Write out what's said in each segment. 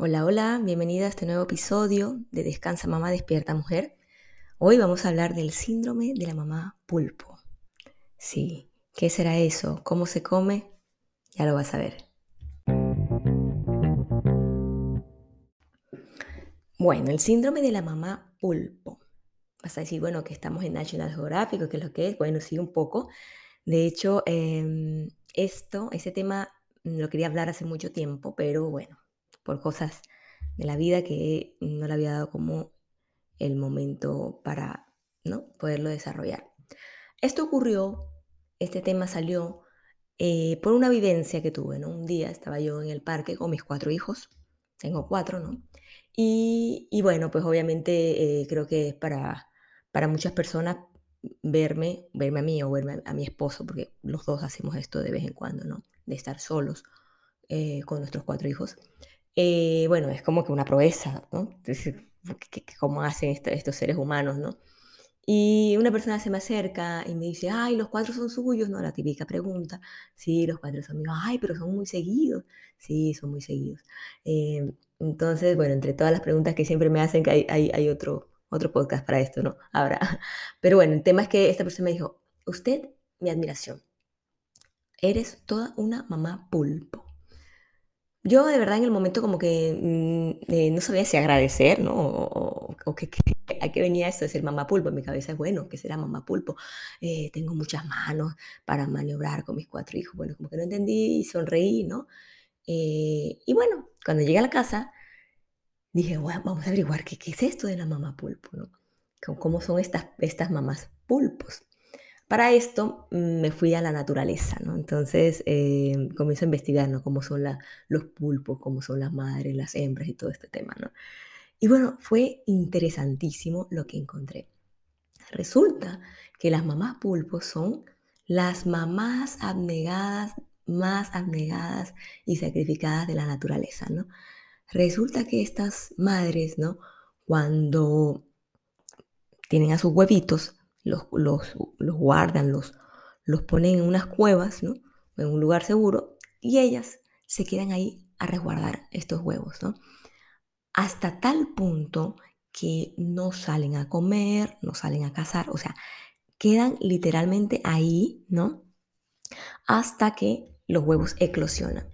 Hola, hola, bienvenida a este nuevo episodio de Descansa Mamá, Despierta Mujer. Hoy vamos a hablar del síndrome de la mamá pulpo. Sí, ¿qué será eso? ¿Cómo se come? Ya lo vas a ver. Bueno, el síndrome de la mamá pulpo. Vas a decir, bueno, que estamos en National Geographic, ¿qué es lo que es? Bueno, sí, un poco. De hecho, em, esto, ese tema lo quería hablar hace mucho tiempo, pero bueno, por cosas de la vida que no le había dado como el momento para ¿no? poderlo desarrollar. Esto ocurrió, este tema salió eh, por una vivencia que tuve, ¿no? Un día estaba yo en el parque con mis cuatro hijos, tengo cuatro, ¿no? Y, bueno, pues obviamente eh, creo que es para, para muchas personas verme, verme a mí o verme a, mi esposo, porque los dos hacemos esto de vez en cuando, ¿no? De estar solos eh, con nuestros cuatro hijos. Eh, bueno, es como que una proeza, ¿no? ¿Cómo hacen estos seres humanos, no? Y una persona se me acerca y me dice, ay, los cuatro son suyos, ¿no? La típica pregunta. Sí, los cuatro son míos. Ay, pero son muy seguidos. Sí, son muy seguidos. Eh, entonces, bueno, entre todas las preguntas que siempre me hacen, que hay, hay, otro, otro podcast para esto, ¿no? Ahora. Pero bueno, el tema es que esta persona me dijo, usted, mi admiración. Eres toda una mamá pulpo. Yo de verdad en el momento como que mm, eh, no sabía si agradecer, ¿no? O, que, a qué venía esto de ser mamá pulpo. En mi cabeza es, bueno, ¿qué será mamá pulpo? Eh, tengo muchas manos para maniobrar con mis cuatro hijos. Bueno, como que no entendí y sonreí, ¿no? Eh, y bueno, cuando llegué a la casa, dije, bueno, vamos a averiguar qué, qué es esto de la mamá pulpo, ¿no? ¿Cómo son estas, estas mamás pulpos? Para esto mm, me fui a la naturaleza, ¿no? Entonces eh, comienzo a investigar, ¿no? Cómo son los pulpos, cómo son las madres, las hembras y todo este tema, ¿no? Y bueno, fue interesantísimo lo que encontré. Resulta que las mamás pulpos son las mamás abnegadas, más abnegadas y sacrificadas de la naturaleza, ¿no? Resulta que estas madres, ¿no? Cuando tienen a sus huevitos, los, los, guardan, los, los ponen en unas cuevas, ¿no? En un lugar seguro, y ellas se quedan ahí a resguardar estos huevos, ¿no? Hasta tal punto que no salen a comer, no salen a cazar, o sea, quedan literalmente ahí, ¿no? Hasta que los huevos eclosionan.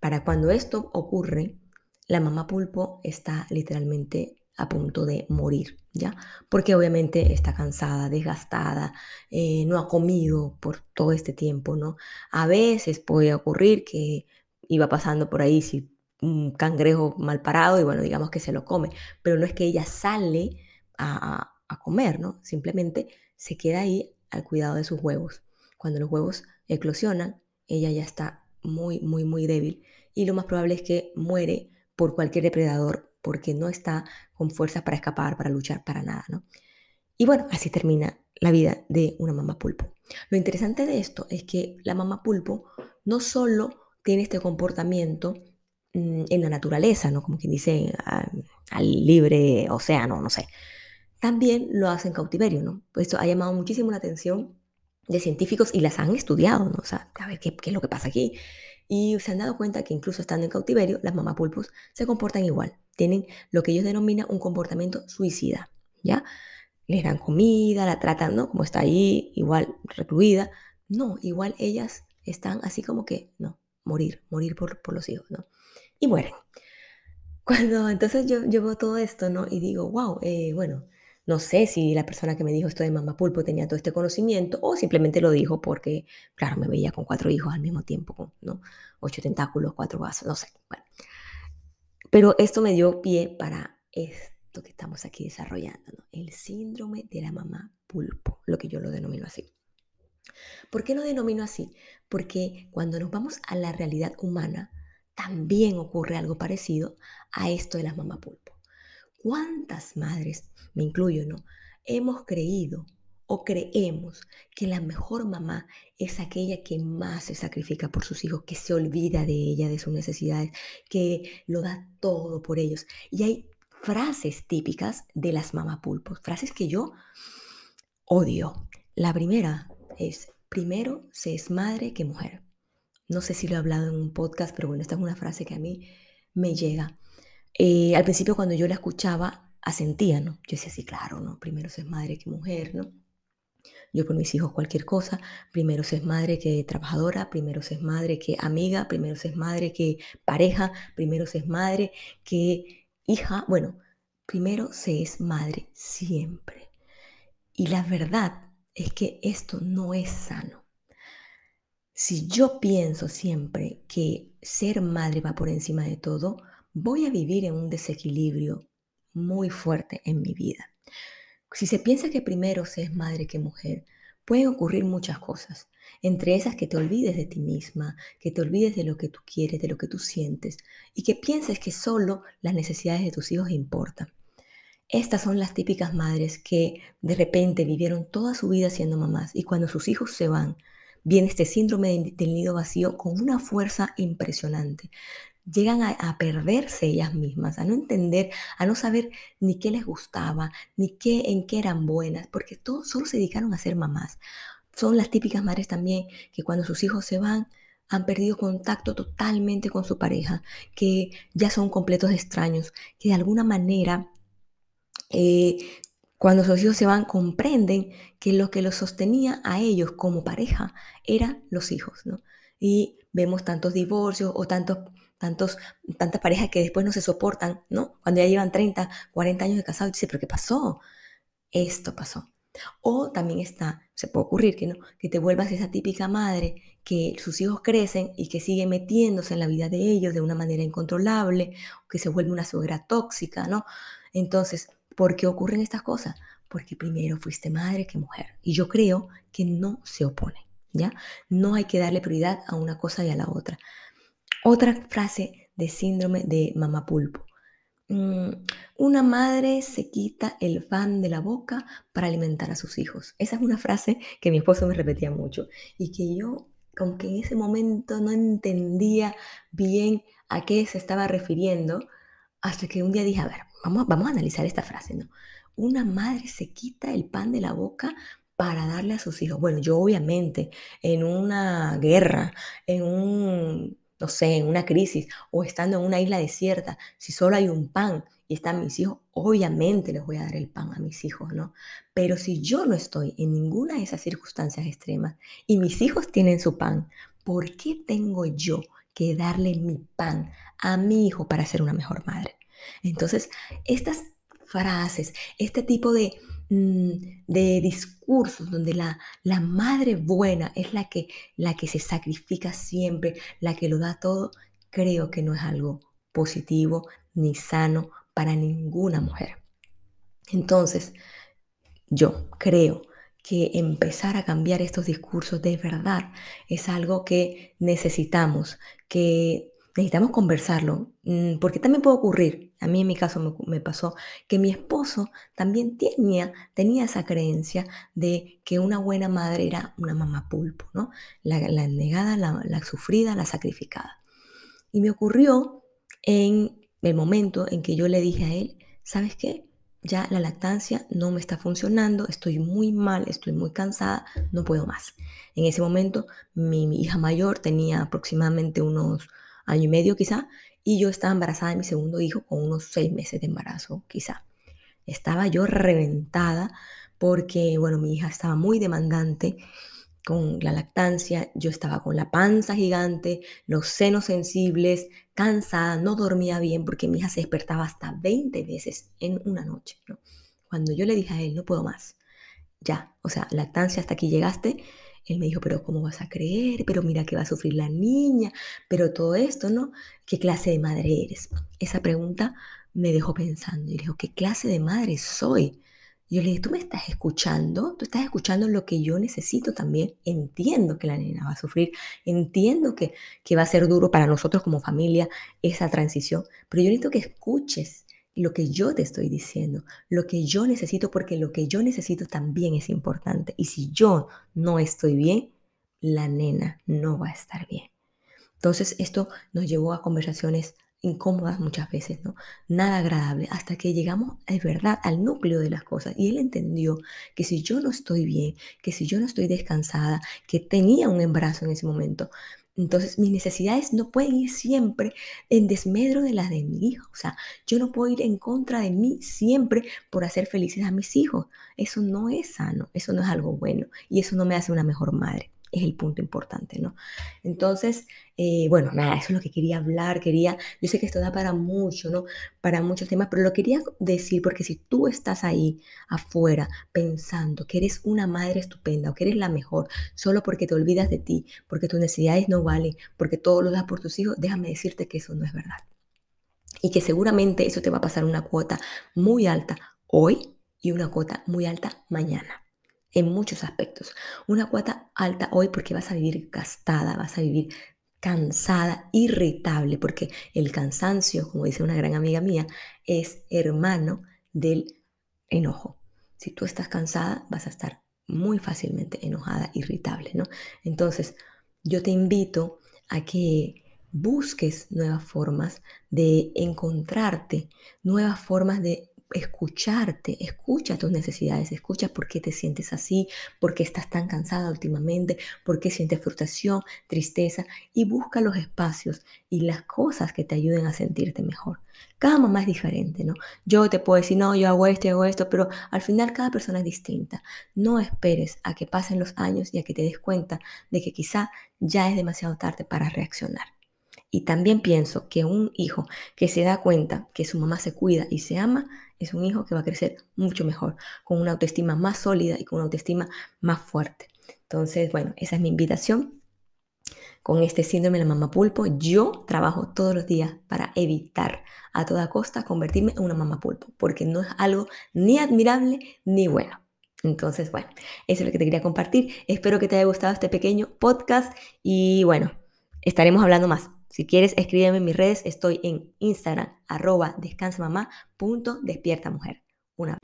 Para cuando esto ocurre, la mamá pulpo está literalmente a punto de morir, ¿ya? Porque obviamente está cansada, desgastada, eh, no ha comido por todo este tiempo, ¿no? A veces puede ocurrir que iba pasando por ahí si un cangrejo mal parado y bueno, digamos que se lo come, pero no es que ella sale a, a comer, ¿no? Simplemente se queda ahí al cuidado de sus huevos. Cuando los huevos eclosionan, ella ya está muy, muy, muy débil y lo más probable es que muere por cualquier depredador porque no está con fuerzas para escapar, para luchar, para nada, ¿no? Y bueno, así termina la vida de una mamá pulpo. Lo interesante de esto es que la mamá pulpo no solo tiene este comportamiento mm, en la naturaleza, ¿no? Como quien dice, al, libre océano, no sé. También lo hace en cautiverio, ¿no? Esto ha llamado muchísimo la atención de científicos y las han estudiado, ¿no? O sea, a ver qué, qué es lo que pasa aquí. Y se han dado cuenta que incluso estando en cautiverio, las mamás pulpos se comportan igual. Tienen lo que ellos denominan un comportamiento suicida, ¿ya? Les dan comida, la tratan, ¿no? Como está ahí, igual recluida. No, igual ellas están así como que, no, morir, morir por, por los hijos, ¿no? Y mueren. Cuando entonces yo, yo veo todo esto, ¿no? Y digo, wow, eh, bueno, no sé si la persona que me dijo esto de mamá pulpo tenía todo este conocimiento o simplemente lo dijo porque, claro, me veía con cuatro hijos al mismo tiempo, ¿no? Ocho tentáculos, cuatro vasos, no sé. Bueno. Pero esto me dio pie para esto que estamos aquí desarrollando, ¿no? El síndrome de la mamá pulpo, lo que yo lo denomino así. ¿Por qué lo denomino así? Porque cuando nos vamos a la realidad humana, también ocurre algo parecido a esto de la mamá pulpo. ¿Cuántas madres, me incluyo, no? Hemos creído o creemos que la mejor mamá es aquella que más se sacrifica por sus hijos, que se olvida de ella, de sus necesidades, que lo da todo por ellos. Y hay frases típicas de las mamapulpos, frases que yo odio. La primera es, primero se es madre que mujer. No sé si lo he hablado en un podcast, pero bueno, esta es una frase que a mí me llega. Eh, al principio cuando yo la escuchaba, asentía, ¿no? Yo decía, sí, claro, ¿no? Primero se es madre que mujer, ¿no? Yo por mis hijos cualquier cosa, primero se es madre que trabajadora, primero se es madre que amiga, primero se es madre que pareja, primero se es madre que hija, bueno, primero se es madre siempre. Y la verdad es que esto no es sano. Si yo pienso siempre que ser madre va por encima de todo, voy a vivir en un desequilibrio muy fuerte en mi vida. Si se piensa que primero se es madre que mujer, pueden ocurrir muchas cosas. Entre esas que te olvides de ti misma, que te olvides de lo que tú quieres, de lo que tú sientes y que pienses que solo las necesidades de tus hijos importan. Estas son las típicas madres que de repente vivieron toda su vida siendo mamás y cuando sus hijos se van, viene este síndrome del nido vacío con una fuerza impresionante llegan a, perderse ellas mismas, a no entender, a no saber ni qué les gustaba, ni qué, en qué eran buenas, porque todos solo se dedicaron a ser mamás. Son las típicas madres también que cuando sus hijos se van, han perdido contacto totalmente con su pareja, que ya son completos extraños, que de alguna manera eh, cuando sus hijos se van, comprenden que lo que los sostenía a ellos como pareja eran los hijos, ¿no? Y vemos tantos divorcios o tantos tantos, tantas parejas que después no se soportan, ¿no? Cuando ya llevan 30, 40 años de casado, y dice, pero ¿qué pasó? Esto pasó. O también está, se puede ocurrir que no, que te vuelvas esa típica madre que sus hijos crecen y que sigue metiéndose en la vida de ellos de una manera incontrolable, que se vuelve una suegra tóxica, ¿no? Entonces, ¿por qué ocurren estas cosas? Porque primero fuiste madre que mujer. Y yo creo que no se opone, ¿ya? No hay que darle prioridad a una cosa y a la otra. Otra frase de síndrome de mamá pulpo. Mm, una madre se quita el pan de la boca para alimentar a sus hijos. Esa es una frase que mi esposo me repetía mucho y que yo, aunque en ese momento no entendía bien a qué se estaba refiriendo, hasta que un día dije, a ver, vamos, vamos a analizar esta frase, ¿no? Una madre se quita el pan de la boca para darle a sus hijos. Bueno, yo obviamente en una guerra, en un no sé, en una crisis o estando en una isla desierta, si solo hay un pan y están mis hijos, obviamente les voy a dar el pan a mis hijos, ¿no? Pero si yo no estoy en ninguna de esas circunstancias extremas y mis hijos tienen su pan, ¿por qué tengo yo que darle mi pan a mi hijo para ser una mejor madre? Entonces, estas frases, este tipo de de discursos donde la, la, madre buena es la que, la que se sacrifica siempre, la que lo da todo, creo que no es algo positivo ni sano para ninguna mujer. Entonces, yo creo que empezar a cambiar estos discursos de verdad es algo que necesitamos, que necesitamos conversarlo, mm, porque también puede ocurrir, a mí en mi caso me, pasó, que mi esposo también tenía, tenía esa creencia de que una buena madre era una mamá pulpo, ¿no? La, negada, la, la sufrida, la sacrificada. Y me ocurrió en el momento en que yo le dije a él, ¿sabes qué? Ya la lactancia no me está funcionando, estoy muy mal, estoy muy cansada, no puedo más. En ese momento mi hija mayor tenía aproximadamente unos año y medio quizá, y yo estaba embarazada de mi segundo hijo con unos seis meses de embarazo quizá. Estaba yo reventada porque, bueno, mi hija estaba muy demandante con la lactancia, yo estaba con la panza gigante, los senos sensibles, cansada, no dormía bien porque mi hija se despertaba hasta 20 veces en una noche. Cuando yo le dije a él, no puedo más, ya, o sea, lactancia hasta aquí llegaste, él me dijo, pero ¿cómo vas a creer? Pero mira que va a sufrir la niña, pero todo esto, ¿no? ¿Qué clase de madre eres? Esa pregunta me dejó pensando y le dijo, ¿qué clase de madre soy? yo le dije, ¿tú me estás escuchando? ¿Tú estás escuchando lo que yo necesito también? Entiendo que la niña va a sufrir, entiendo que, que va a ser duro para nosotros como familia esa transición, pero yo necesito que escuches lo que yo te estoy diciendo, lo que yo necesito, porque lo que yo necesito también es importante. Y si yo no estoy bien, la nena no va a estar bien. Entonces esto nos llevó a conversaciones incómodas muchas veces, ¿no? Nada agradable, hasta que llegamos de verdad al núcleo de las cosas. Y él entendió que si yo no estoy bien, que si yo no estoy descansada, que tenía un embarazo en ese momento, Entonces, mis necesidades no pueden ir siempre en desmedro de las de mi hijo. O sea, yo no puedo ir en contra de mí siempre por hacer felices a mis hijos. Eso no es sano, eso no es algo bueno y eso no me hace una mejor madre es el punto importante, ¿no? Entonces, eh, bueno, nada, eso es lo que quería hablar, quería, yo sé que esto da para mucho, ¿no? Para muchos temas, pero lo quería decir porque si tú estás ahí afuera pensando que eres una madre estupenda o que eres la mejor, solo porque te olvidas de ti, porque tus necesidades no valen, porque todo lo das por tus hijos, déjame decirte que eso no es verdad. Y que seguramente eso te va a pasar una cuota muy alta hoy y una cuota muy alta mañana en muchos aspectos. Una cuota alta hoy porque vas a vivir gastada, vas a vivir cansada, irritable, porque el cansancio, como dice una gran amiga mía, es hermano del enojo. Si tú estás cansada, vas a estar muy fácilmente enojada, irritable, ¿no? Entonces, yo te invito a que busques nuevas formas de encontrarte, nuevas formas de escucharte, escucha tus necesidades, escucha por qué te sientes así, por qué estás tan cansada últimamente, por qué sientes frustración, tristeza y busca los espacios y las cosas que te ayuden a sentirte mejor. Cada mamá es diferente, ¿no? Yo te puedo decir, no, yo hago esto, yo hago esto, pero al final cada persona es distinta. No esperes a que pasen los años y a que te des cuenta de que quizá ya es demasiado tarde para reaccionar. Y también pienso que un hijo que se da cuenta que su mamá se cuida y se ama, es un hijo que va a crecer mucho mejor, con una autoestima más sólida y con una autoestima más fuerte. Entonces, bueno, esa es mi invitación. Con este síndrome de la mamá pulpo, yo trabajo todos los días para evitar a toda costa convertirme en una mamá pulpo, porque no es algo ni admirable ni bueno. Entonces, bueno, eso es lo que te quería compartir. Espero que te haya gustado este pequeño podcast y bueno, estaremos hablando más. Si quieres, escríbeme en mis redes. Estoy en Instagram, arroba descansamamá.despiertamujer. Una